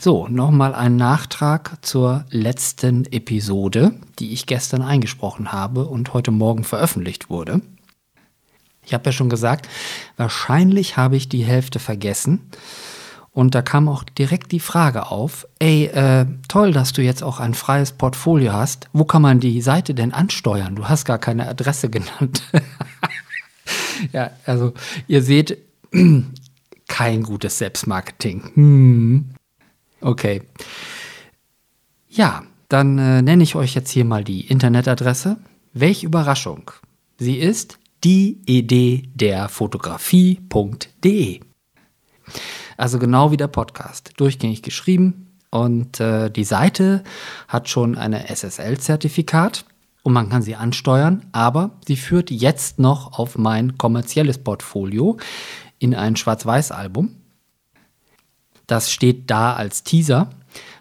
So, nochmal ein Nachtrag zur letzten Episode, die ich gestern eingesprochen habe und heute Morgen veröffentlicht wurde. Ich habe ja schon gesagt, wahrscheinlich habe ich die Hälfte vergessen. Und da kam auch direkt die Frage auf, ey, äh, toll, dass du jetzt auch ein freies Portfolio hast. Wo kann man die Seite denn ansteuern? Du hast gar keine Adresse genannt. ja, also ihr seht, kein gutes Selbstmarketing. Hm. Okay. Ja, dann äh, nenne ich euch jetzt hier mal die Internetadresse. Welch Überraschung. Sie ist die Idee der Fotografie.de. Also genau wie der Podcast, durchgängig geschrieben. Und äh, die Seite hat schon ein SSL-Zertifikat und man kann sie ansteuern, aber sie führt jetzt noch auf mein kommerzielles Portfolio in ein Schwarz-Weiß-Album. Das steht da als Teaser,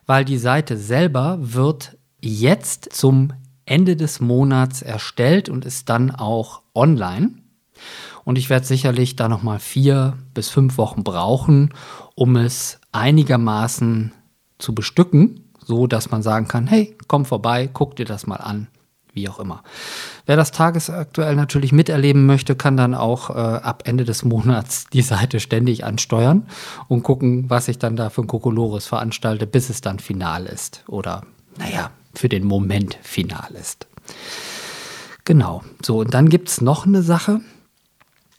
weil die Seite selber wird jetzt zum Ende des Monats erstellt und ist dann auch online. Und ich werde sicherlich da noch mal vier bis fünf Wochen brauchen, um es einigermaßen zu bestücken, so dass man sagen kann: Hey, komm vorbei, guck dir das mal an wie auch immer. Wer das tagesaktuell natürlich miterleben möchte, kann dann auch äh, ab Ende des Monats die Seite ständig ansteuern und gucken, was ich dann da für ein Kokolores veranstalte, bis es dann final ist. Oder, naja, für den Moment final ist. Genau. So, und dann gibt es noch eine Sache.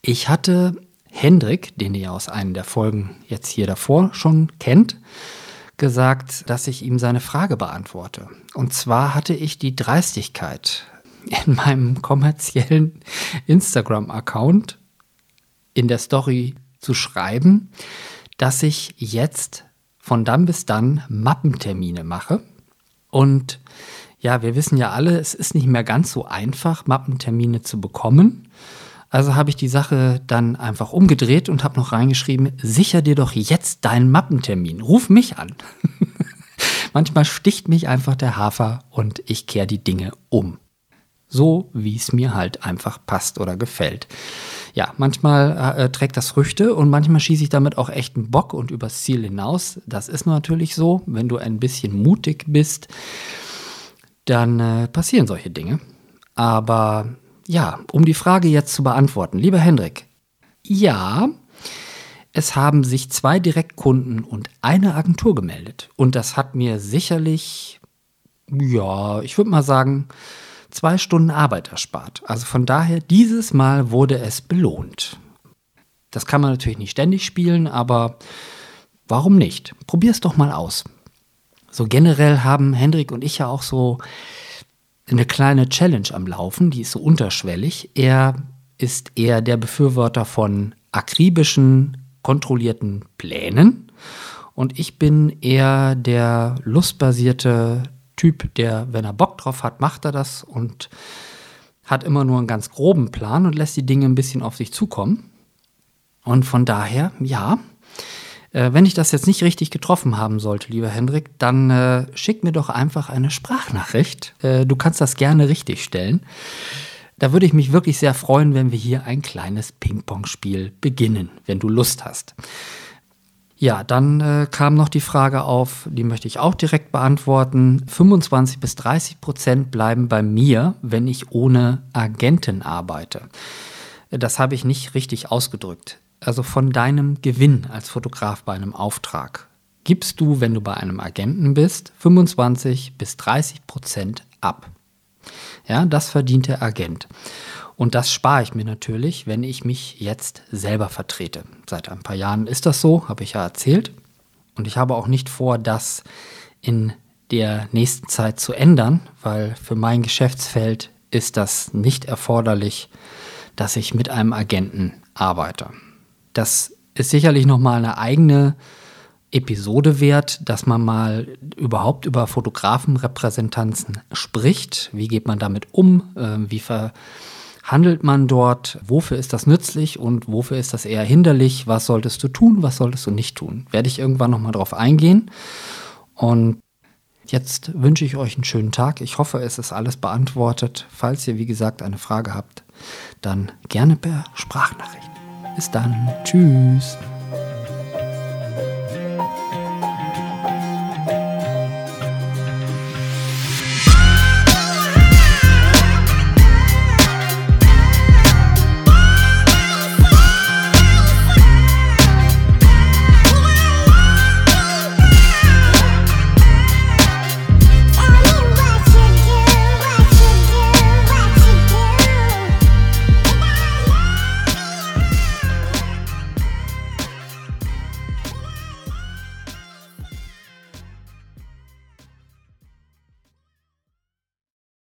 Ich hatte Hendrik, den ihr aus einer der Folgen jetzt hier davor schon kennt, gesagt, dass ich ihm seine Frage beantworte. Und zwar hatte ich die Dreistigkeit, in meinem kommerziellen Instagram-Account in der Story zu schreiben, dass ich jetzt von dann bis dann Mappentermine mache. Und ja, wir wissen ja alle, es ist nicht mehr ganz so einfach, Mappentermine zu bekommen. Also habe ich die Sache dann einfach umgedreht und habe noch reingeschrieben, sicher dir doch jetzt deinen Mappentermin, ruf mich an. Manchmal sticht mich einfach der Hafer und ich kehre die Dinge um. So, wie es mir halt einfach passt oder gefällt. Ja, manchmal äh, trägt das Früchte und manchmal schieße ich damit auch echt einen Bock und übers Ziel hinaus. Das ist natürlich so. Wenn du ein bisschen mutig bist, dann äh, passieren solche Dinge. Aber ja, um die Frage jetzt zu beantworten, lieber Hendrik, ja, es haben sich zwei Direktkunden und eine Agentur gemeldet. Und das hat mir sicherlich, ja, ich würde mal sagen, zwei Stunden Arbeit erspart. Also von daher, dieses Mal wurde es belohnt. Das kann man natürlich nicht ständig spielen, aber warum nicht? Probier es doch mal aus. So generell haben Hendrik und ich ja auch so eine kleine Challenge am Laufen, die ist so unterschwellig. Er ist eher der Befürworter von akribischen, kontrollierten Plänen und ich bin eher der lustbasierte Typ, der, wenn er Bock drauf hat, macht er das und hat immer nur einen ganz groben Plan und lässt die Dinge ein bisschen auf sich zukommen. Und von daher, ja, äh, wenn ich das jetzt nicht richtig getroffen haben sollte, lieber Hendrik, dann äh, schick mir doch einfach eine Sprachnachricht. Äh, du kannst das gerne richtig stellen. Da würde ich mich wirklich sehr freuen, wenn wir hier ein kleines Ping-Pong-Spiel beginnen, wenn du Lust hast. Ja, dann äh, kam noch die Frage auf, die möchte ich auch direkt beantworten. 25 bis 30 Prozent bleiben bei mir, wenn ich ohne Agenten arbeite. Das habe ich nicht richtig ausgedrückt also von deinem Gewinn als Fotograf bei einem Auftrag, gibst du, wenn du bei einem Agenten bist, 25 bis 30 Prozent ab. Ja, das verdient der Agent. Und das spare ich mir natürlich, wenn ich mich jetzt selber vertrete. Seit ein paar Jahren ist das so, habe ich ja erzählt. Und ich habe auch nicht vor, das in der nächsten Zeit zu ändern, weil für mein Geschäftsfeld ist das nicht erforderlich, dass ich mit einem Agenten arbeite. Das ist sicherlich nochmal eine eigene Episode wert, dass man mal überhaupt über Fotografenrepräsentanzen spricht. Wie geht man damit um? Ähm, wie verhandelt man dort? Wofür ist das nützlich und wofür ist das eher hinderlich? Was solltest du tun? Was solltest du nicht tun? Werde ich irgendwann nochmal drauf eingehen. Und jetzt wünsche ich euch einen schönen Tag. Ich hoffe, es ist alles beantwortet. Falls ihr, wie gesagt, eine Frage habt, dann gerne per Sprachnachricht. Bis dann. Tschüss.